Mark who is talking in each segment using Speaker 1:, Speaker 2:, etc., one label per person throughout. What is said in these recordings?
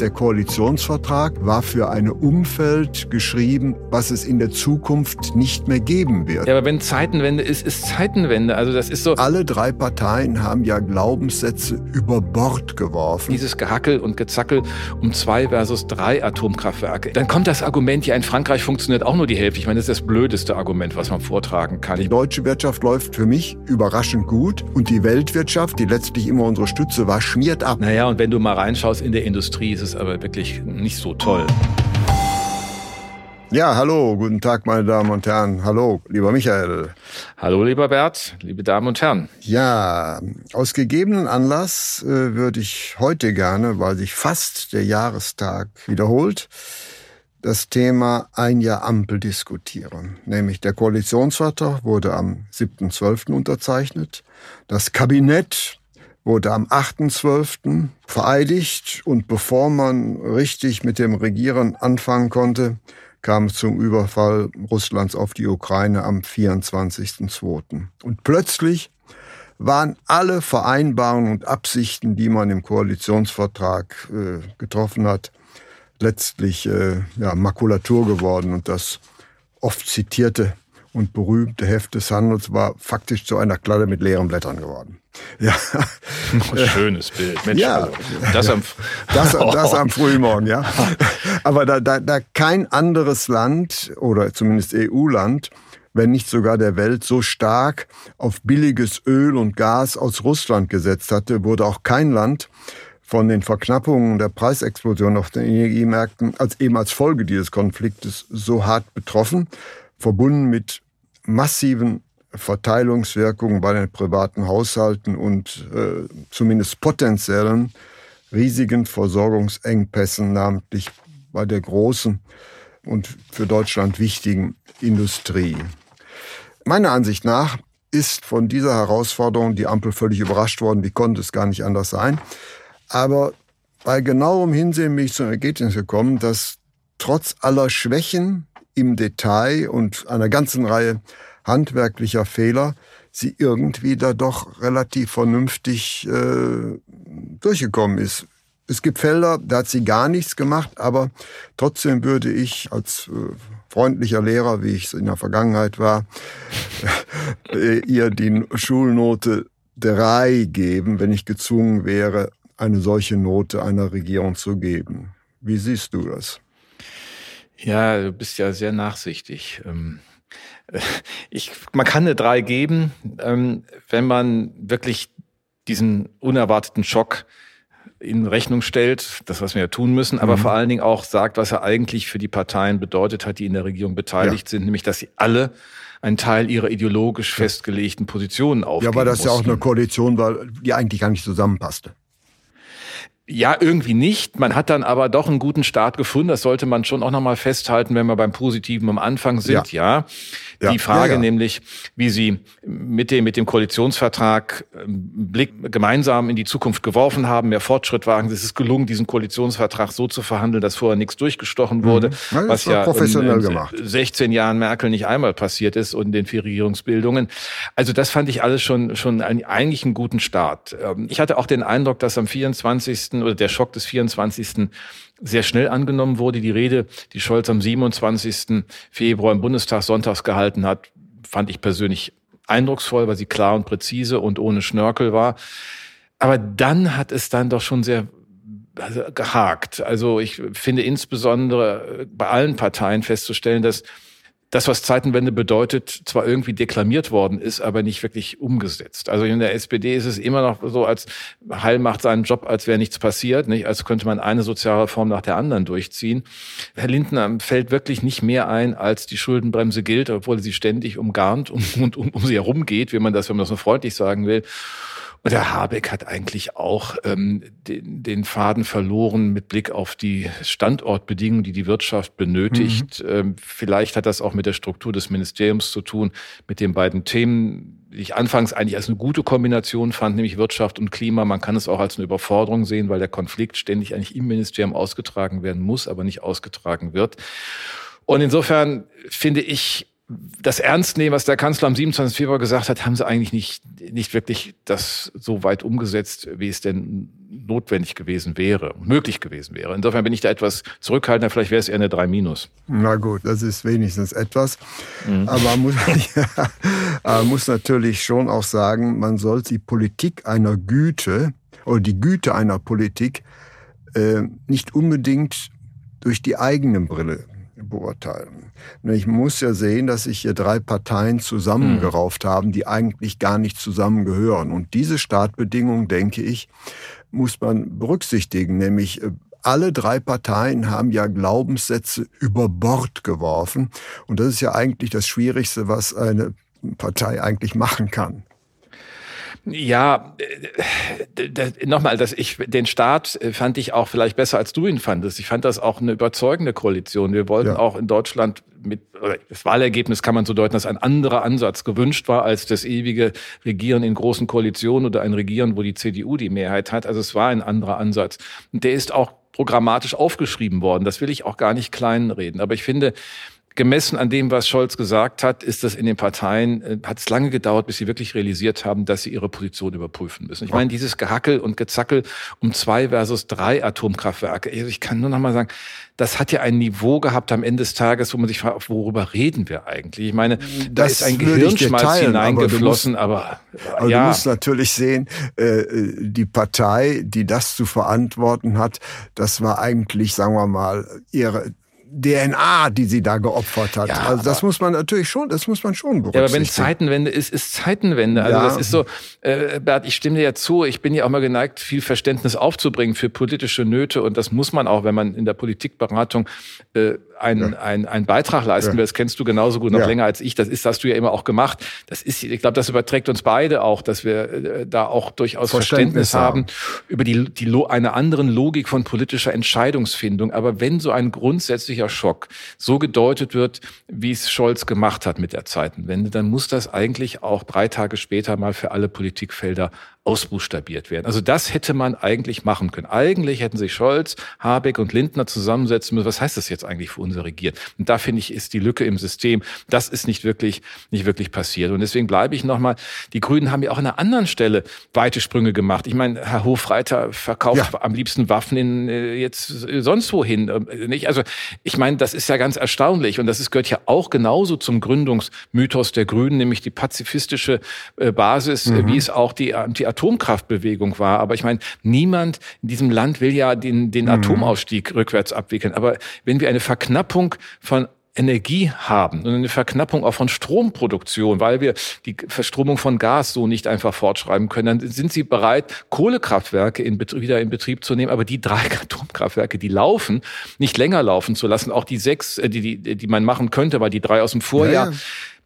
Speaker 1: Der Koalitionsvertrag war für ein Umfeld geschrieben, was es in der Zukunft nicht mehr geben wird.
Speaker 2: Ja, aber wenn Zeitenwende ist, ist Zeitenwende. Also das ist so.
Speaker 1: Alle drei Parteien haben ja Glaubenssätze über Bord geworfen.
Speaker 2: Dieses Gehackel und Gezackel um zwei versus drei Atomkraftwerke. Dann kommt das Argument, ja, in Frankreich funktioniert auch nur die Hälfte. Ich meine, das ist das blödeste Argument, was man vortragen kann.
Speaker 1: Die deutsche Wirtschaft läuft für mich überraschend gut und die Weltwirtschaft, die letztlich immer unsere Stütze war, schmiert ab.
Speaker 2: Naja, und wenn du mal reinschaust in der Industrie, es aber wirklich nicht so toll.
Speaker 1: Ja, hallo, guten Tag, meine Damen und Herren. Hallo, lieber Michael.
Speaker 2: Hallo, lieber Bert, liebe Damen und Herren.
Speaker 1: Ja, aus gegebenen Anlass äh, würde ich heute gerne, weil sich fast der Jahrestag wiederholt, das Thema ein Jahr Ampel diskutieren. Nämlich der Koalitionsvertrag wurde am 7.12. unterzeichnet. Das Kabinett wurde am 8.12. vereidigt und bevor man richtig mit dem Regieren anfangen konnte, kam es zum Überfall Russlands auf die Ukraine am 24.02. Und plötzlich waren alle Vereinbarungen und Absichten, die man im Koalitionsvertrag äh, getroffen hat, letztlich äh, ja, Makulatur geworden. Und das oft zitierte und berühmte Heft des Handels war faktisch zu einer Kladde mit leeren Blättern geworden.
Speaker 2: Ja. Schönes Bild. Mensch,
Speaker 1: ja.
Speaker 2: Also, das, am,
Speaker 1: das, das am Frühmorgen, ja. Aber da, da, da kein anderes Land oder zumindest EU-Land wenn nicht sogar der Welt so stark auf billiges Öl und Gas aus Russland gesetzt hatte, wurde auch kein Land von den Verknappungen der Preisexplosion auf den Energiemärkten als eben als Folge dieses Konfliktes so hart betroffen, verbunden mit massiven Verteilungswirkungen bei den privaten Haushalten und äh, zumindest potenziellen riesigen Versorgungsengpässen, namentlich bei der großen und für Deutschland wichtigen Industrie. Meiner Ansicht nach ist von dieser Herausforderung die Ampel völlig überrascht worden. Wie konnte es gar nicht anders sein? Aber bei genauem Hinsehen bin ich zum Ergebnis gekommen, dass trotz aller Schwächen im Detail und einer ganzen Reihe handwerklicher Fehler sie irgendwie da doch relativ vernünftig äh, durchgekommen ist. Es gibt Felder, da hat sie gar nichts gemacht, aber trotzdem würde ich als äh, freundlicher Lehrer, wie ich es in der Vergangenheit war, äh, ihr die Schulnote drei geben, wenn ich gezwungen wäre, eine solche Note einer Regierung zu geben. Wie siehst du das?
Speaker 2: Ja, du bist ja sehr nachsichtig. Ähm, ich, man kann eine drei geben, ähm, wenn man wirklich diesen unerwarteten Schock in Rechnung stellt, das, was wir ja tun müssen, aber mhm. vor allen Dingen auch sagt, was er eigentlich für die Parteien bedeutet hat, die in der Regierung beteiligt ja. sind, nämlich, dass sie alle einen Teil ihrer ideologisch festgelegten Positionen aufgeben
Speaker 1: Ja, aber das ist ja auch eine Koalition war, die eigentlich gar nicht zusammenpasste.
Speaker 2: Ja, irgendwie nicht. Man hat dann aber doch einen guten Start gefunden. Das sollte man schon auch nochmal festhalten, wenn wir beim Positiven am Anfang sind. Ja. ja. Ja, die Frage ja, ja. nämlich, wie Sie mit dem, mit dem Koalitionsvertrag ähm, Blick gemeinsam in die Zukunft geworfen haben, mehr Fortschritt wagen. Es ist gelungen, diesen Koalitionsvertrag so zu verhandeln, dass vorher nichts durchgestochen mhm. wurde, mhm. was ja
Speaker 1: professionell in, gemacht.
Speaker 2: 16 Jahren Merkel nicht einmal passiert ist und in den vier Regierungsbildungen. Also das fand ich alles schon, schon ein, eigentlich einen guten Start. Ähm, ich hatte auch den Eindruck, dass am 24. oder der Schock des 24 sehr schnell angenommen wurde. Die Rede, die Scholz am 27. Februar im Bundestag sonntags gehalten hat, fand ich persönlich eindrucksvoll, weil sie klar und präzise und ohne Schnörkel war. Aber dann hat es dann doch schon sehr also gehakt. Also ich finde insbesondere bei allen Parteien festzustellen, dass das, was Zeitenwende bedeutet, zwar irgendwie deklamiert worden ist, aber nicht wirklich umgesetzt. Also in der SPD ist es immer noch so, als Heil macht seinen Job, als wäre nichts passiert, nicht? als könnte man eine Sozialreform nach der anderen durchziehen. Herr Lindner fällt wirklich nicht mehr ein, als die Schuldenbremse gilt, obwohl sie ständig umgarnt und, und um, um sie herumgeht, wie man das, wenn man das so freundlich sagen will. Und der Habeck hat eigentlich auch ähm, den, den Faden verloren mit Blick auf die Standortbedingungen, die die Wirtschaft benötigt. Mhm. Ähm, vielleicht hat das auch mit der Struktur des Ministeriums zu tun, mit den beiden Themen, die ich anfangs eigentlich als eine gute Kombination fand, nämlich Wirtschaft und Klima. Man kann es auch als eine Überforderung sehen, weil der Konflikt ständig eigentlich im Ministerium ausgetragen werden muss, aber nicht ausgetragen wird. Und insofern finde ich, das ernst nehmen, was der Kanzler am 27. Februar gesagt hat, haben sie eigentlich nicht, nicht wirklich das so weit umgesetzt, wie es denn notwendig gewesen wäre, möglich gewesen wäre. Insofern bin ich da etwas zurückhaltender, vielleicht wäre es eher eine 3 minus.
Speaker 1: Na gut, das ist wenigstens etwas. Mhm. Aber man muss, ja, muss natürlich schon auch sagen, man soll die Politik einer Güte oder die Güte einer Politik äh, nicht unbedingt durch die eigene Brille beurteilen. Ich muss ja sehen, dass sich hier drei Parteien zusammengerauft haben, die eigentlich gar nicht zusammengehören. Und diese Startbedingungen, denke ich, muss man berücksichtigen, nämlich äh, alle drei Parteien haben ja Glaubenssätze über Bord geworfen. Und das ist ja eigentlich das Schwierigste, was eine Partei eigentlich machen kann.
Speaker 2: Ja, äh, nochmal, dass ich den Staat äh, fand ich auch vielleicht besser als du ihn fandest. Ich fand das auch eine überzeugende Koalition. Wir wollten ja. auch in Deutschland mit das Wahlergebnis kann man so deuten, dass ein anderer Ansatz gewünscht war als das ewige Regieren in großen Koalitionen oder ein Regieren, wo die CDU die Mehrheit hat. Also es war ein anderer Ansatz. Und der ist auch programmatisch aufgeschrieben worden. Das will ich auch gar nicht kleinreden. Aber ich finde, gemessen an dem, was Scholz gesagt hat, ist das in den Parteien, äh, hat es lange gedauert, bis sie wirklich realisiert haben, dass sie ihre Position überprüfen müssen. Ich meine, dieses Gehackel und Gezackel um zwei versus drei Atomkraftwerke, also ich kann nur noch mal sagen, das hat ja ein Niveau gehabt am Ende des Tages, wo man sich fragt, worüber reden wir eigentlich? Ich meine, da das ist ein Gehirnschmalz teilen, hineingeflossen, aber,
Speaker 1: du musst, aber, aber ja. du musst natürlich sehen, äh, die Partei, die das zu verantworten hat, das war eigentlich, sagen wir mal, ihre DNA, die sie da geopfert hat. Ja, also das muss man natürlich schon, das muss man schon berücksichtigen.
Speaker 2: Ja, aber wenn Zeitenwende ist, ist Zeitenwende. Also ja. das ist so, äh, Bert, ich stimme dir ja zu, ich bin ja auch mal geneigt, viel Verständnis aufzubringen für politische Nöte und das muss man auch, wenn man in der Politikberatung äh, einen, ja. einen, einen Beitrag leisten will. Das kennst du genauso gut, noch ja. länger als ich. Das ist, hast du ja immer auch gemacht. Das ist, ich glaube, das überträgt uns beide auch, dass wir äh, da auch durchaus Verständnis, Verständnis haben über die, die eine anderen Logik von politischer Entscheidungsfindung. Aber wenn so ein grundsätzlicher Schock so gedeutet wird, wie es Scholz gemacht hat mit der Zeitenwende, dann muss das eigentlich auch drei Tage später mal für alle Politikfelder ausbuchstabiert werden. Also das hätte man eigentlich machen können. Eigentlich hätten sich Scholz, Habeck und Lindner zusammensetzen müssen. Was heißt das jetzt eigentlich für unser Regieren? Und da finde ich, ist die Lücke im System. Das ist nicht wirklich, nicht wirklich passiert. Und deswegen bleibe ich nochmal, die Grünen haben ja auch an einer anderen Stelle weite Sprünge gemacht. Ich meine, Herr Hofreiter verkauft ja. am liebsten Waffen in, äh, jetzt äh, sonst wohin. Äh, nicht? Also ich meine, das ist ja ganz erstaunlich. Und das ist, gehört ja auch genauso zum Gründungsmythos der Grünen, nämlich die pazifistische Basis, mhm. wie es auch die, die Atomkraftbewegung war. Aber ich meine, niemand in diesem Land will ja den, den mhm. Atomausstieg rückwärts abwickeln. Aber wenn wir eine Verknappung von Energie haben und eine Verknappung auch von Stromproduktion, weil wir die Verstromung von Gas so nicht einfach fortschreiben können, dann sind sie bereit, Kohlekraftwerke in wieder in Betrieb zu nehmen, aber die drei Atomkraftwerke, die laufen, nicht länger laufen zu lassen, auch die sechs, äh, die, die, die man machen könnte, weil die drei aus dem Vorjahr, ja, ja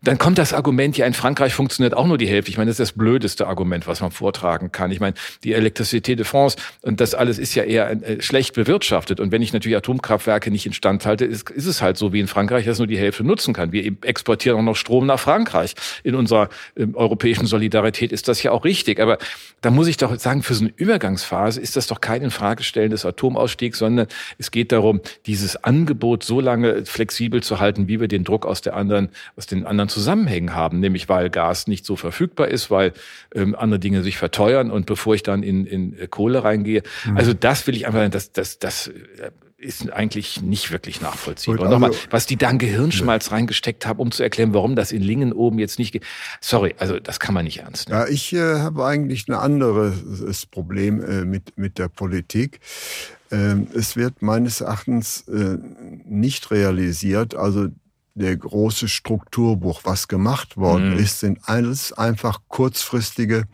Speaker 2: dann kommt das Argument, ja, in Frankreich funktioniert auch nur die Hälfte. Ich meine, das ist das blödeste Argument, was man vortragen kann. Ich meine, die Elektricité de France und das alles ist ja eher äh, schlecht bewirtschaftet. Und wenn ich natürlich Atomkraftwerke nicht instand halte, ist, ist es halt so wie in Frankreich, dass nur die Hälfte nutzen kann. Wir exportieren auch noch Strom nach Frankreich. In unserer äh, europäischen Solidarität ist das ja auch richtig. Aber da muss ich doch sagen, für so eine Übergangsphase ist das doch kein Infragestellen des Atomausstiegs, sondern es geht darum, dieses Angebot so lange flexibel zu halten, wie wir den Druck aus der anderen, aus den anderen Zusammenhängen haben, nämlich weil Gas nicht so verfügbar ist, weil ähm, andere Dinge sich verteuern und bevor ich dann in, in äh, Kohle reingehe. Mhm. Also das will ich einfach, das, das, das äh, ist eigentlich nicht wirklich nachvollziehbar. Also, nochmal, was die da an Gehirnschmalz ja. reingesteckt haben, um zu erklären, warum das in Lingen oben jetzt nicht geht. Sorry, also das kann man nicht ernst
Speaker 1: nehmen. Ja, ich äh, habe eigentlich ein anderes Problem äh, mit, mit der Politik. Ähm, es wird meines Erachtens äh, nicht realisiert, also der große Strukturbruch, was gemacht worden mhm. ist, sind alles einfach kurzfristige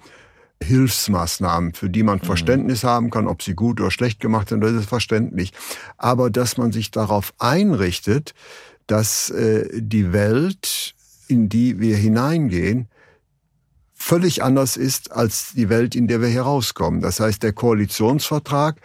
Speaker 1: Hilfsmaßnahmen, für die man mhm. Verständnis haben kann, ob sie gut oder schlecht gemacht sind, das ist verständlich. Aber dass man sich darauf einrichtet, dass äh, die Welt, in die wir hineingehen, völlig anders ist als die Welt, in der wir hier rauskommen. Das heißt, der Koalitionsvertrag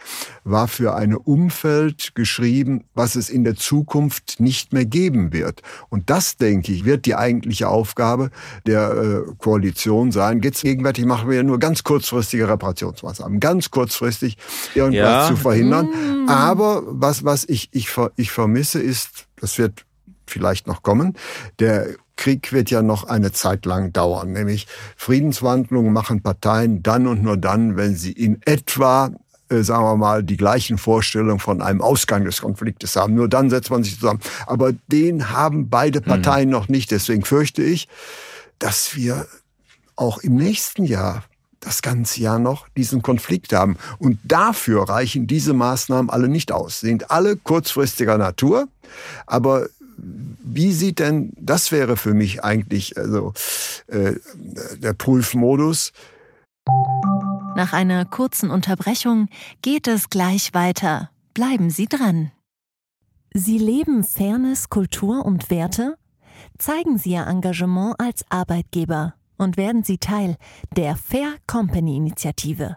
Speaker 1: war für ein Umfeld geschrieben, was es in der Zukunft nicht mehr geben wird. Und das, denke ich, wird die eigentliche Aufgabe der äh, Koalition sein. Jetzt gegenwärtig machen wir ja nur ganz kurzfristige Reparationsmaßnahmen, ganz kurzfristig irgendwas ja. zu verhindern. Mm. Aber was, was ich, ich, ich vermisse ist, das wird vielleicht noch kommen, der Krieg wird ja noch eine Zeit lang dauern. Nämlich Friedensverhandlungen machen Parteien dann und nur dann, wenn sie in etwa äh, sagen wir mal, die gleichen Vorstellungen von einem Ausgang des Konfliktes haben. Nur dann setzt man sich zusammen. Aber den haben beide Parteien mhm. noch nicht. Deswegen fürchte ich, dass wir auch im nächsten Jahr das ganze Jahr noch diesen Konflikt haben. Und dafür reichen diese Maßnahmen alle nicht aus. Sind alle kurzfristiger Natur, aber wie sieht denn, das wäre für mich eigentlich also, äh, der Prüfmodus.
Speaker 3: Nach einer kurzen Unterbrechung geht es gleich weiter. Bleiben Sie dran. Sie leben Fairness, Kultur und Werte? Zeigen Sie Ihr Engagement als Arbeitgeber und werden Sie Teil der Fair Company Initiative.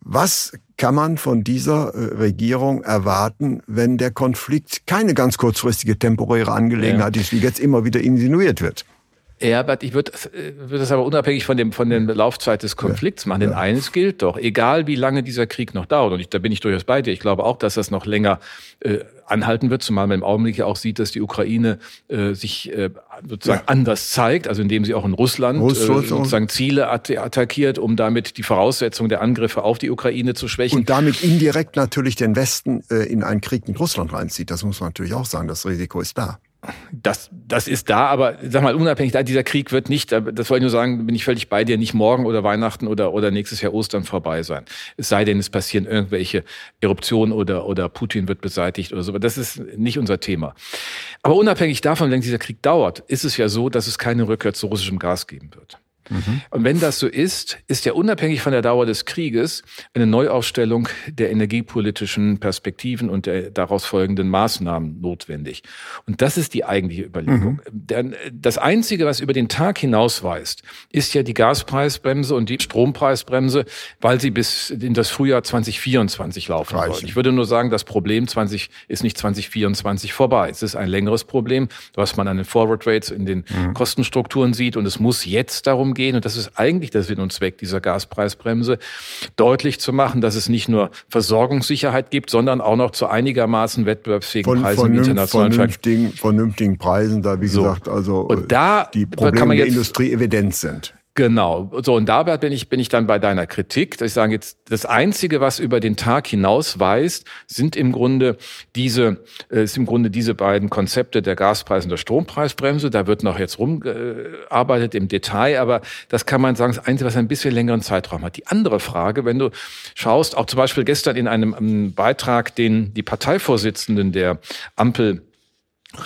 Speaker 1: Was kann man von dieser äh, Regierung erwarten, wenn der Konflikt keine ganz kurzfristige temporäre Angelegenheit ja. ist, wie jetzt immer wieder insinuiert wird?
Speaker 2: Ja, aber ich würde würd das aber unabhängig von dem von der Laufzeit des Konflikts machen. Denn ja. eines gilt doch, egal wie lange dieser Krieg noch dauert, und ich, da bin ich durchaus bei dir, ich glaube auch, dass das noch länger äh, anhalten wird, zumal man im Augenblick ja auch sieht, dass die Ukraine äh, sich äh, sozusagen ja. anders zeigt, also indem sie auch in Russland äh, sozusagen Ziele at attackiert, um damit die Voraussetzungen der Angriffe auf die Ukraine zu schwächen.
Speaker 1: Und damit indirekt natürlich den Westen äh, in einen Krieg mit Russland reinzieht. Das muss man natürlich auch sagen, das Risiko ist da
Speaker 2: das, das ist da, aber sag mal, unabhängig da, dieser Krieg wird nicht, das wollte ich nur sagen, bin ich völlig bei dir, nicht morgen oder Weihnachten oder, oder nächstes Jahr Ostern vorbei sein. Es sei denn, es passieren irgendwelche Eruptionen oder, oder Putin wird beseitigt oder so. Aber das ist nicht unser Thema. Aber unabhängig davon, wenn dieser Krieg dauert, ist es ja so, dass es keine Rückkehr zu russischem Gas geben wird. Mhm. Und wenn das so ist, ist ja unabhängig von der Dauer des Krieges eine Neuaufstellung der energiepolitischen Perspektiven und der daraus folgenden Maßnahmen notwendig. Und das ist die eigentliche Überlegung. Mhm. Das Einzige, was über den Tag hinausweist, ist ja die Gaspreisbremse und die Strompreisbremse, weil sie bis in das Frühjahr 2024 laufen Reichen. sollen. Ich würde nur sagen, das Problem 20 ist nicht 2024 vorbei. Es ist ein längeres Problem, was man an den Forward Rates in den mhm. Kostenstrukturen sieht. Und es muss jetzt darum gehen, und das ist eigentlich der Sinn und Zweck dieser Gaspreisbremse, deutlich zu machen, dass es nicht nur Versorgungssicherheit gibt, sondern auch noch zu einigermaßen wettbewerbsfähigen Preisen im internationalen
Speaker 1: vernünftigen, vernünftigen Preisen, da wie so. gesagt also und da die Probleme der Industrie evident sind.
Speaker 2: Genau. So, und dabei bin ich, bin ich dann bei deiner Kritik, dass ich sage, jetzt das Einzige, was über den Tag hinaus weist, sind im Grunde diese, äh, ist im Grunde diese beiden Konzepte der Gaspreis- und der Strompreisbremse. Da wird noch jetzt rumgearbeitet im Detail, aber das kann man sagen, das Einzige, was ein bisschen längeren Zeitraum hat. Die andere Frage, wenn du schaust, auch zum Beispiel gestern in einem, Beitrag, den die Parteivorsitzenden der Ampel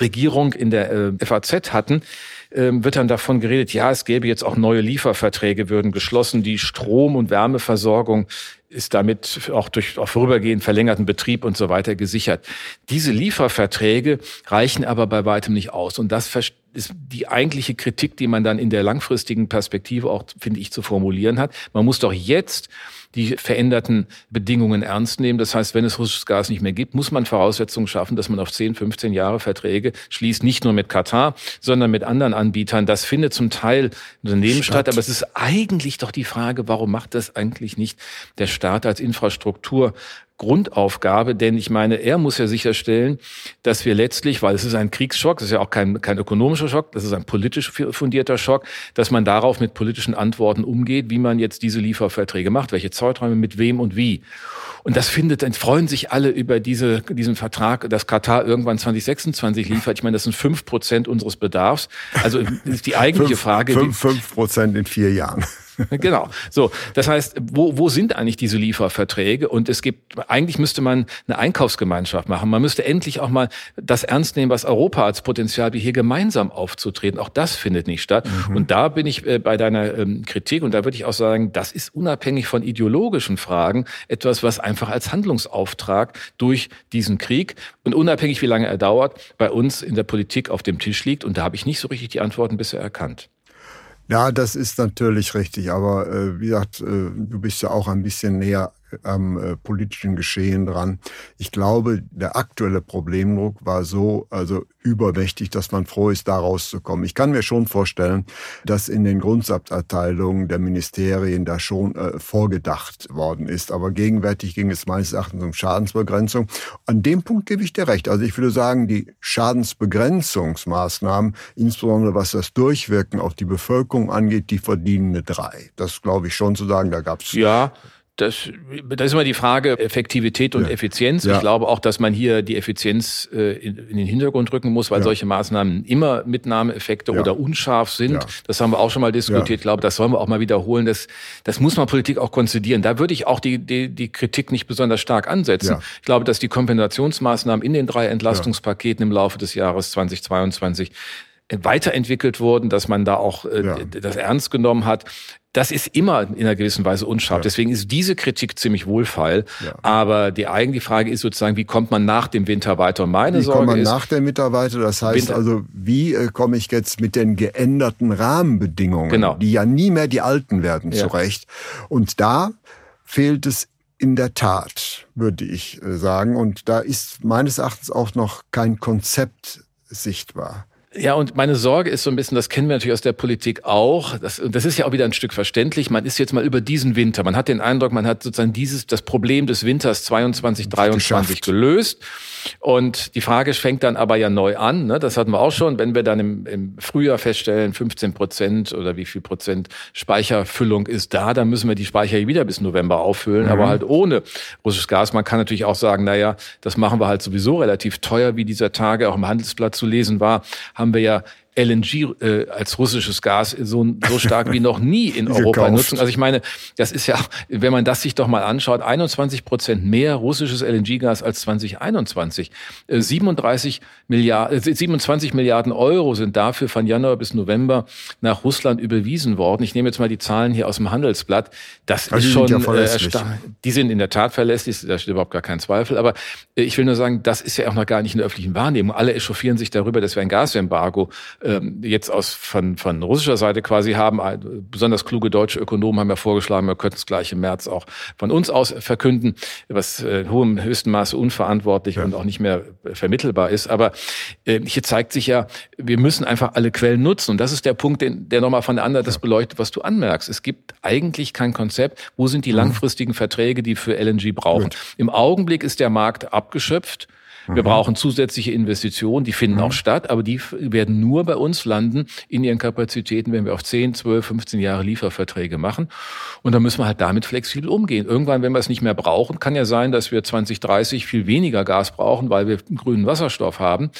Speaker 2: Regierung in der äh, FAZ hatten, ähm, wird dann davon geredet, ja, es gäbe jetzt auch neue Lieferverträge, würden geschlossen, die Strom- und Wärmeversorgung ist damit auch durch auch vorübergehend verlängerten Betrieb und so weiter gesichert. Diese Lieferverträge reichen aber bei weitem nicht aus. Und das ist die eigentliche Kritik, die man dann in der langfristigen Perspektive auch, finde ich, zu formulieren hat. Man muss doch jetzt die veränderten Bedingungen ernst nehmen. Das heißt, wenn es russisches Gas nicht mehr gibt, muss man Voraussetzungen schaffen, dass man auf 10, 15 Jahre Verträge schließt, nicht nur mit Katar, sondern mit anderen Anbietern. Das findet zum Teil Unternehmen statt. statt, aber es ist eigentlich doch die Frage, warum macht das eigentlich nicht der Staat als Infrastruktur Grundaufgabe, denn ich meine, er muss ja sicherstellen, dass wir letztlich, weil es ist ein Kriegsschock, es ist ja auch kein, kein ökonomischer Schock, das ist ein politisch fundierter Schock, dass man darauf mit politischen Antworten umgeht, wie man jetzt diese Lieferverträge macht, welche Zeiträume, mit wem und wie. Und das findet, dann freuen sich alle über diese, diesen Vertrag, dass Katar irgendwann 2026 liefert. Ich meine, das sind fünf Prozent unseres Bedarfs. Also ist die eigentliche
Speaker 1: fünf,
Speaker 2: Frage.
Speaker 1: Fünf Prozent in vier Jahren.
Speaker 2: genau. So, das heißt, wo, wo sind eigentlich diese Lieferverträge? Und es gibt, eigentlich müsste man eine Einkaufsgemeinschaft machen. Man müsste endlich auch mal das ernst nehmen, was Europa als Potenzial wie hier gemeinsam aufzutreten. Auch das findet nicht statt. Mhm. Und da bin ich äh, bei deiner ähm, Kritik und da würde ich auch sagen, das ist unabhängig von ideologischen Fragen etwas, was einfach als Handlungsauftrag durch diesen Krieg und unabhängig wie lange er dauert, bei uns in der Politik auf dem Tisch liegt. Und da habe ich nicht so richtig die Antworten bisher erkannt.
Speaker 1: Ja, das ist natürlich richtig. Aber äh, wie gesagt, äh, du bist ja auch ein bisschen näher am äh, politischen Geschehen dran. Ich glaube, der aktuelle Problemdruck war so also übermächtig, dass man froh ist, da rauszukommen. Ich kann mir schon vorstellen, dass in den Grundsatzerteilungen der Ministerien da schon äh, vorgedacht worden ist. Aber gegenwärtig ging es meines Erachtens um Schadensbegrenzung. An dem Punkt gebe ich dir recht. Also ich würde sagen, die Schadensbegrenzungsmaßnahmen, insbesondere was das Durchwirken auf die Bevölkerung angeht, die verdienen eine drei. Das glaube ich schon zu sagen. Da gab es
Speaker 2: ja das, das ist immer die Frage Effektivität und ja. Effizienz. Ja. Ich glaube auch, dass man hier die Effizienz äh, in, in, den Hintergrund rücken muss, weil ja. solche Maßnahmen immer Mitnahmeeffekte oder unscharf sind. Das haben wir auch schon mal diskutiert. Ich glaube, das sollen wir auch mal wiederholen. Das, das muss man Politik auch konzidieren. Da würde ich auch die, die, die Kritik nicht besonders stark ansetzen. Ich glaube, dass die Kompensationsmaßnahmen in den drei Entlastungspaketen im Laufe des Jahres 2022 weiterentwickelt wurden, dass man da auch äh, ja. das ernst genommen hat. Das ist immer in einer gewissen Weise unscharf. Ja. Deswegen ist diese Kritik ziemlich wohlfeil. Ja. Aber die eigentliche Frage ist sozusagen, wie kommt man nach dem Winter weiter? Und meine
Speaker 1: wie
Speaker 2: Sorge
Speaker 1: kommt man
Speaker 2: ist,
Speaker 1: nach dem Winter weiter? Das heißt Winter. also, wie äh, komme ich jetzt mit den geänderten Rahmenbedingungen, genau. die ja nie mehr die alten werden, zurecht? Und da fehlt es in der Tat, würde ich äh, sagen. Und da ist meines Erachtens auch noch kein Konzept sichtbar.
Speaker 2: Ja, und meine Sorge ist so ein bisschen, das kennen wir natürlich aus der Politik auch, das, das ist ja auch wieder ein Stück verständlich, man ist jetzt mal über diesen Winter, man hat den Eindruck, man hat sozusagen dieses, das Problem des Winters 22, 23 gelöst. Und die Frage fängt dann aber ja neu an. Ne? Das hatten wir auch schon. Wenn wir dann im, im Frühjahr feststellen, 15 Prozent oder wie viel Prozent Speicherfüllung ist da, dann müssen wir die Speicher wieder bis November auffüllen, mhm. aber halt ohne russisches Gas. Man kann natürlich auch sagen, naja, das machen wir halt sowieso relativ teuer, wie dieser Tage auch im Handelsblatt zu lesen war, haben wir ja LNG äh, als russisches Gas so, so stark wie noch nie in Europa nutzen. Also ich meine, das ist ja, wenn man das sich doch mal anschaut, 21 Prozent mehr russisches LNG-Gas als 2021. Äh, 37 Milliarden, äh, 27 Milliarden Euro sind dafür von Januar bis November nach Russland überwiesen worden. Ich nehme jetzt mal die Zahlen hier aus dem Handelsblatt. Das also ist schon, ja äh, die sind in der Tat verlässlich, da steht überhaupt gar kein Zweifel. Aber äh, ich will nur sagen, das ist ja auch noch gar nicht in der öffentlichen Wahrnehmung. Alle echauffieren sich darüber, dass wir ein Gasembargo ähm, jetzt aus von, von russischer Seite quasi haben. Besonders kluge deutsche Ökonomen haben ja vorgeschlagen, wir könnten es gleich im März auch von uns aus verkünden, was äh, in hohem höchsten Maße unverantwortlich ja. und auch nicht mehr vermittelbar ist. Aber äh, hier zeigt sich ja, wir müssen einfach alle Quellen nutzen. Und das ist der Punkt, den, der nochmal von der anderen das beleuchtet, was du anmerkst. Es gibt eigentlich kein Konzept. Wo sind die mhm. langfristigen Verträge, die für LNG brauchen? Gut. Im Augenblick ist der Markt abgeschöpft. Wir mhm. brauchen zusätzliche Investitionen, die finden mhm. auch statt, aber die werden nur bei uns landen in ihren Kapazitäten, wenn wir auf 10, 12, 15 Jahre Lieferverträge machen. Und dann müssen wir halt damit flexibel umgehen. Irgendwann, wenn wir es nicht mehr brauchen, kann ja sein, dass wir 2030 viel weniger Gas brauchen, weil wir grünen Wasserstoff haben.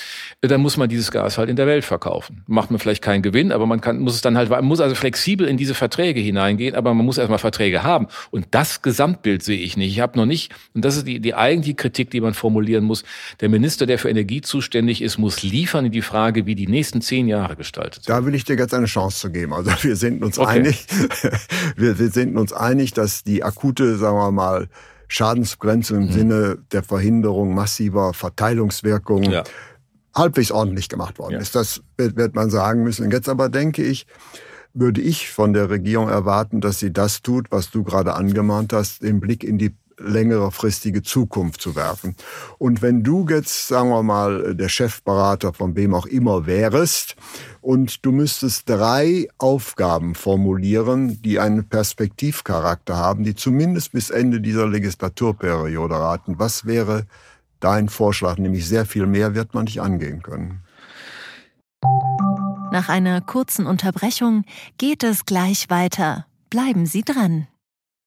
Speaker 2: Dann muss man dieses Gas halt in der Welt verkaufen. Macht man vielleicht keinen Gewinn, aber man kann, muss es dann halt, man muss also flexibel in diese Verträge hineingehen, aber man muss erstmal Verträge haben. Und das Gesamtbild sehe ich nicht. Ich habe noch nicht, und das ist die, die eigentliche Kritik, die man formulieren muss, der Minister, der für Energie zuständig ist, muss liefern in die Frage, wie die nächsten zehn Jahre gestaltet
Speaker 1: sind. Da will ich dir jetzt eine Chance zu geben. Also wir sind uns okay. einig, wir sind uns einig, dass die akute, sagen wir mal, Schadensbegrenzung im mhm. Sinne der Verhinderung massiver Verteilungswirkungen ja. halbwegs ordentlich gemacht worden ja. ist. Das wird, wird man sagen müssen. Und jetzt aber denke ich, würde ich von der Regierung erwarten, dass sie das tut, was du gerade angemahnt hast, den Blick in die längerefristige Zukunft zu werfen. Und wenn du jetzt, sagen wir mal, der Chefberater von wem auch immer wärst und du müsstest drei Aufgaben formulieren, die einen Perspektivcharakter haben, die zumindest bis Ende dieser Legislaturperiode raten, was wäre dein Vorschlag? Nämlich sehr viel mehr wird man nicht angehen können.
Speaker 3: Nach einer kurzen Unterbrechung geht es gleich weiter. Bleiben Sie dran.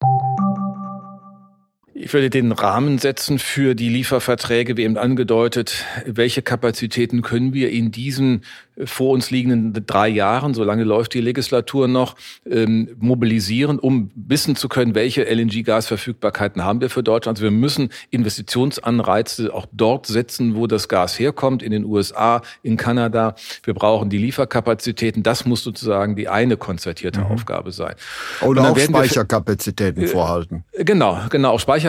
Speaker 2: you Ich würde den Rahmen setzen für die Lieferverträge, wie eben angedeutet. Welche Kapazitäten können wir in diesen vor uns liegenden drei Jahren, solange läuft die Legislatur noch, ähm, mobilisieren, um wissen zu können, welche LNG-Gasverfügbarkeiten haben wir für Deutschland. Also wir müssen Investitionsanreize auch dort setzen, wo das Gas herkommt, in den USA, in Kanada. Wir brauchen die Lieferkapazitäten. Das muss sozusagen die eine konzertierte mhm. Aufgabe sein.
Speaker 1: Oder auch Speicherkapazitäten wir, vorhalten.
Speaker 2: Genau, genau, auch Speicherkapazitäten.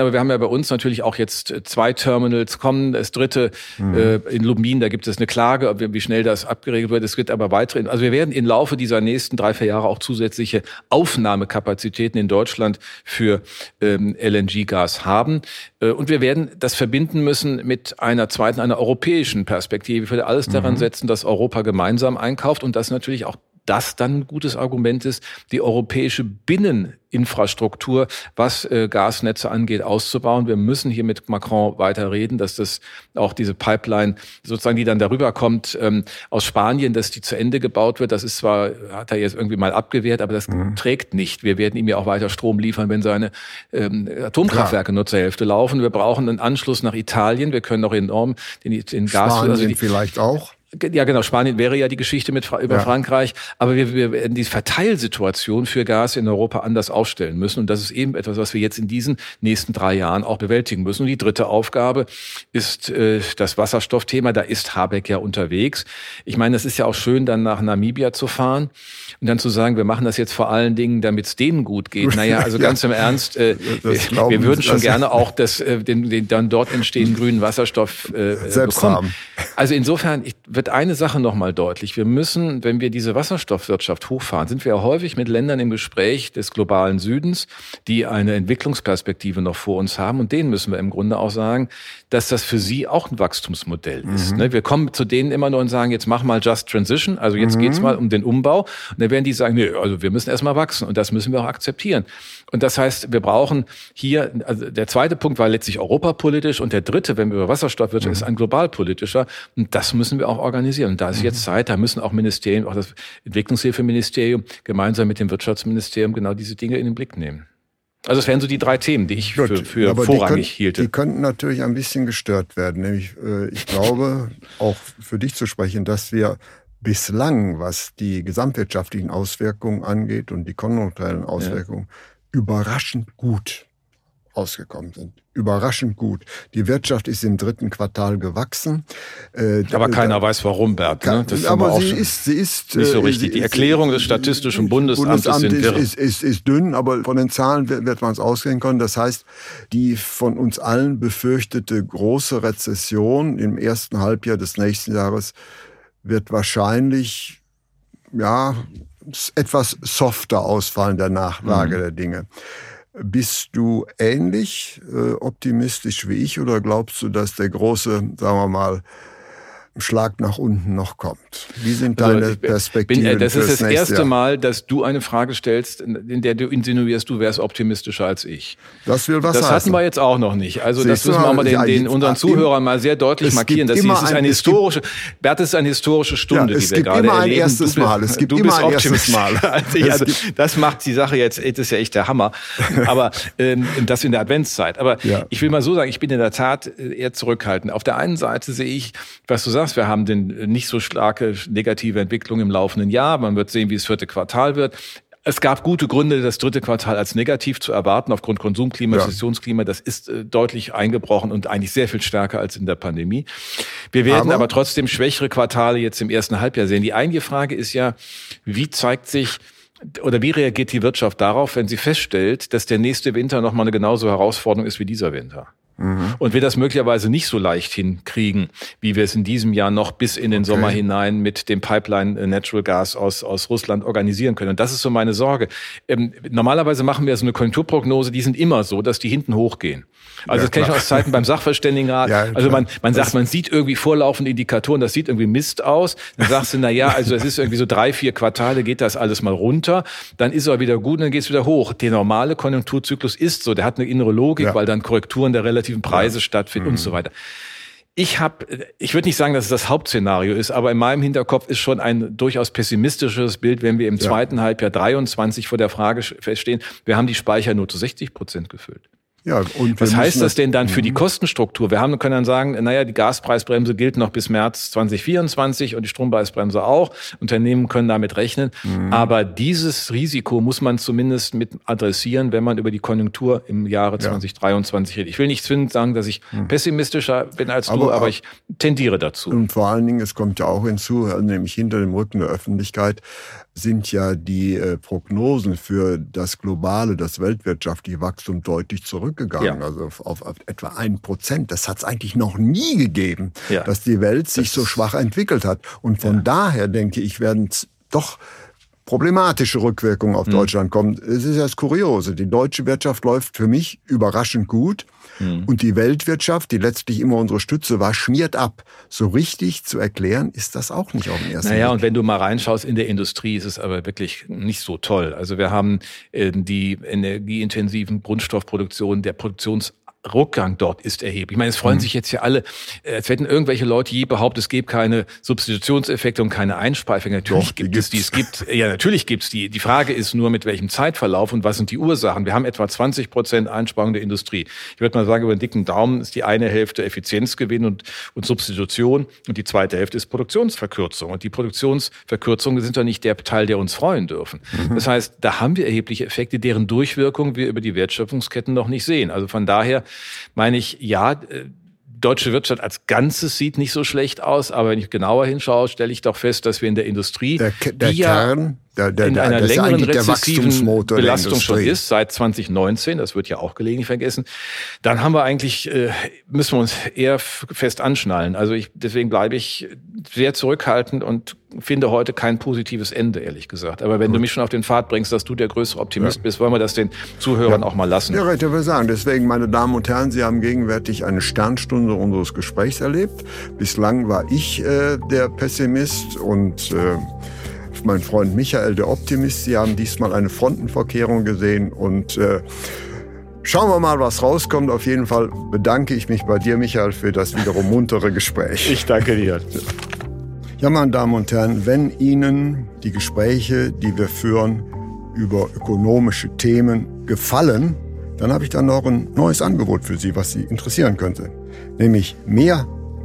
Speaker 2: Aber wir haben ja bei uns natürlich auch jetzt zwei Terminals kommen. Das dritte mhm. äh, in Lubmin, da gibt es eine Klage, wie schnell das abgeregelt wird. Es wird aber weitere, also wir werden im Laufe dieser nächsten drei, vier Jahre auch zusätzliche Aufnahmekapazitäten in Deutschland für ähm, LNG-Gas haben. Äh, und wir werden das verbinden müssen mit einer zweiten, einer europäischen Perspektive. Ich würde alles daran mhm. setzen, dass Europa gemeinsam einkauft und das natürlich auch das dann ein gutes Argument ist, die europäische Binneninfrastruktur, was äh, Gasnetze angeht, auszubauen. Wir müssen hier mit Macron weiter reden, dass das auch diese Pipeline sozusagen, die dann darüber kommt ähm, aus Spanien, dass die zu Ende gebaut wird. Das ist zwar, hat er jetzt irgendwie mal abgewehrt, aber das mhm. trägt nicht. Wir werden ihm ja auch weiter Strom liefern, wenn seine ähm, Atomkraftwerke Klar. nur zur Hälfte laufen. Wir brauchen einen Anschluss nach Italien. Wir können auch enorm den, den Gas...
Speaker 1: Spanien also die, vielleicht auch.
Speaker 2: Ja, genau. Spanien wäre ja die Geschichte mit über ja. Frankreich, aber wir, wir werden die Verteilsituation für Gas in Europa anders aufstellen müssen und das ist eben etwas, was wir jetzt in diesen nächsten drei Jahren auch bewältigen müssen. Und die dritte Aufgabe ist äh, das Wasserstoffthema. Da ist Habeck ja unterwegs. Ich meine, es ist ja auch schön, dann nach Namibia zu fahren und dann zu sagen, wir machen das jetzt vor allen Dingen, damit es denen gut geht. Naja, also ganz im Ernst, äh, wir, wir würden schon gerne auch das, äh, den, den dann dort entstehenden grünen Wasserstoff äh,
Speaker 1: Selbst bekommen. Haben.
Speaker 2: Also insofern, ich wird eine Sache nochmal deutlich. Wir müssen, wenn wir diese Wasserstoffwirtschaft hochfahren, sind wir ja häufig mit Ländern im Gespräch des globalen Südens, die eine Entwicklungsperspektive noch vor uns haben. Und denen müssen wir im Grunde auch sagen, dass das für sie auch ein Wachstumsmodell ist. Mhm. Ne? Wir kommen zu denen immer nur und sagen, jetzt mach mal Just Transition, also jetzt mhm. geht's mal um den Umbau. Und dann werden die sagen, nee, also wir müssen erstmal wachsen. Und das müssen wir auch akzeptieren. Und das heißt, wir brauchen hier, also der zweite Punkt war letztlich europapolitisch und der dritte, wenn wir über Wasserstoffwirtschaft, mhm. ist ein globalpolitischer. Und das müssen wir auch organisieren. Und da ist jetzt mhm. Zeit, da müssen auch Ministerien, auch das Entwicklungshilfeministerium gemeinsam mit dem Wirtschaftsministerium genau diese Dinge in den Blick nehmen. Also das wären so die drei Themen, die ich Gut, für, für vorrangig
Speaker 1: die
Speaker 2: hielte.
Speaker 1: Die könnten natürlich ein bisschen gestört werden. Nämlich, äh, ich glaube, auch für dich zu sprechen, dass wir bislang, was die gesamtwirtschaftlichen Auswirkungen angeht und die konjunkturellen Auswirkungen, ja überraschend gut ausgekommen sind. Überraschend gut. Die Wirtschaft ist im dritten Quartal gewachsen.
Speaker 2: Äh, aber keiner da, weiß warum, Bert. Ne?
Speaker 1: Das aber sie ist, sie ist
Speaker 2: nicht so äh, richtig. Die Erklärung des Statistischen Bundesamtes Bundesamt
Speaker 1: ist, ist, ist, ist dünn, aber von den Zahlen wird, wird man es ausgehen können. Das heißt, die von uns allen befürchtete große Rezession im ersten Halbjahr des nächsten Jahres wird wahrscheinlich ja etwas softer ausfallen der Nachlage mhm. der Dinge. Bist du ähnlich äh, optimistisch wie ich oder glaubst du, dass der große, sagen wir mal, Schlag nach unten noch kommt. Wie sind also deine also Perspektiven? Bin,
Speaker 2: das ist das erste
Speaker 1: Jahr?
Speaker 2: Mal, dass du eine Frage stellst, in der du insinuierst, du wärst optimistischer als ich.
Speaker 1: Das will was
Speaker 2: Das
Speaker 1: heißen.
Speaker 2: hatten wir jetzt auch noch nicht. Also Siehst das müssen wir auch mal den, den unseren Zuhörern mal sehr deutlich markieren. Es ist eine historische, Bert, es ist eine historische Stunde, ja, die wir gerade erleben.
Speaker 1: Es gibt immer ein erstes Mal. Es gibt immer ein erstes Mal.
Speaker 2: also, das macht die Sache jetzt, das ist ja echt der Hammer. Aber ähm, das in der Adventszeit. Aber ja. ich will mal so sagen, ich bin in der Tat äh, eher zurückhaltend. Auf der einen Seite sehe ich, was du sagst, sagst, wir haben den nicht so starke negative Entwicklung im laufenden Jahr. Man wird sehen, wie das vierte Quartal wird. Es gab gute Gründe, das dritte Quartal als negativ zu erwarten aufgrund Konsumklima, ja. Investitionsklima. Das ist äh, deutlich eingebrochen und eigentlich sehr viel stärker als in der Pandemie. Wir werden aber, aber trotzdem schwächere Quartale jetzt im ersten Halbjahr sehen. Die eigentliche Frage ist ja, wie zeigt sich oder wie reagiert die Wirtschaft darauf, wenn sie feststellt, dass der nächste Winter nochmal eine genauso Herausforderung ist wie dieser Winter? Mhm. Und wir das möglicherweise nicht so leicht hinkriegen, wie wir es in diesem Jahr noch bis in den okay. Sommer hinein mit dem Pipeline äh, Natural Gas aus, aus Russland organisieren können. Und das ist so meine Sorge. Ähm, normalerweise machen wir so eine Konjunkturprognose, die sind immer so, dass die hinten hochgehen. Also ja, das kenne ich aus Zeiten beim Sachverständigenrat. Ja, also man, man sagt, man sieht irgendwie vorlaufende Indikatoren, das sieht irgendwie Mist aus. Dann sagst du, na ja, also es ist irgendwie so drei, vier Quartale geht das alles mal runter, dann ist er wieder gut und dann geht es wieder hoch. Der normale Konjunkturzyklus ist so, der hat eine innere Logik, ja. weil dann Korrekturen der relativen Preise stattfinden mhm. und so weiter ich habe, ich würde nicht sagen, dass es das Hauptszenario ist, aber in meinem Hinterkopf ist schon ein durchaus pessimistisches Bild, wenn wir im ja. zweiten Halbjahr 23 vor der Frage feststehen, wir haben die Speicher nur zu 60 Prozent gefüllt. Ja, und Was heißt das denn dann für die mhm. Kostenstruktur? Wir haben, können dann sagen, naja, die Gaspreisbremse gilt noch bis März 2024 und die Strompreisbremse auch. Unternehmen können damit rechnen. Mhm. Aber dieses Risiko muss man zumindest mit adressieren, wenn man über die Konjunktur im Jahre ja. 2023 redet. Ich will nicht zwingend sagen, dass ich mhm. pessimistischer bin als aber, du, aber ich tendiere dazu.
Speaker 1: Und vor allen Dingen, es kommt ja auch hinzu, nämlich hinter dem Rücken der Öffentlichkeit, sind ja die äh, Prognosen für das globale, das weltwirtschaftliche Wachstum deutlich zurückgegangen. Ja. Also auf, auf, auf, etwa ein Prozent. Das hat es eigentlich noch nie gegeben, ja. dass die Welt sich das so schwach entwickelt hat. Und von ja. daher denke ich, werden doch problematische Rückwirkungen auf mhm. Deutschland kommen. Es ist ja das Kuriose. Die deutsche Wirtschaft läuft für mich überraschend gut. Mhm. Und die Weltwirtschaft, die letztlich immer unsere Stütze war, schmiert ab. So richtig zu erklären ist das auch nicht auf den ersten
Speaker 2: Naja, Blick. und wenn du mal reinschaust, in der Industrie ist es aber wirklich nicht so toll. Also wir haben äh, die energieintensiven Grundstoffproduktionen, der Produktions Rückgang dort ist erheblich. Ich meine, es freuen mhm. sich jetzt ja alle, äh, als hätten irgendwelche Leute je behauptet, es gäbe keine Substitutionseffekte und keine Einspeifung. Natürlich Doch, gibt es die. Es gibt, ja, natürlich gibt es die. Die Frage ist nur, mit welchem Zeitverlauf und was sind die Ursachen. Wir haben etwa 20 Prozent Einsparung der Industrie. Ich würde mal sagen, über den dicken Daumen ist die eine Hälfte Effizienzgewinn und, und Substitution und die zweite Hälfte ist Produktionsverkürzung. Und die Produktionsverkürzungen sind doch nicht der Teil, der uns freuen dürfen. Mhm. Das heißt, da haben wir erhebliche Effekte, deren Durchwirkung wir über die Wertschöpfungsketten noch nicht sehen. Also von daher meine ich, ja, äh, deutsche Wirtschaft als Ganzes sieht nicht so schlecht aus, aber wenn ich genauer hinschaue, stelle ich doch fest, dass wir in der Industrie,
Speaker 1: der, der die Kern,
Speaker 2: der, der, in einer längeren rezessiven Belastung schon ist, seit 2019, das wird ja auch gelegentlich vergessen, dann haben wir eigentlich, äh, müssen wir uns eher fest anschnallen. Also ich, deswegen bleibe ich sehr zurückhaltend und finde heute kein positives Ende, ehrlich gesagt. Aber wenn Gut. du mich schon auf den Pfad bringst, dass du der größere Optimist ja. bist, wollen wir das den Zuhörern ja. auch mal lassen.
Speaker 1: Ja, ich würde sagen. Deswegen, meine Damen und Herren, Sie haben gegenwärtig eine Sternstunde unseres Gesprächs erlebt. Bislang war ich äh, der Pessimist und äh, mein Freund Michael der Optimist. Sie haben diesmal eine Frontenverkehrung gesehen und äh, Schauen wir mal, was rauskommt. Auf jeden Fall bedanke ich mich bei dir, Michael, für das wiederum muntere Gespräch.
Speaker 2: Ich danke dir.
Speaker 1: Ja, meine Damen und Herren, wenn Ihnen die Gespräche, die wir führen über ökonomische Themen gefallen, dann habe ich dann noch ein neues Angebot für Sie, was Sie interessieren könnte. Nämlich mehr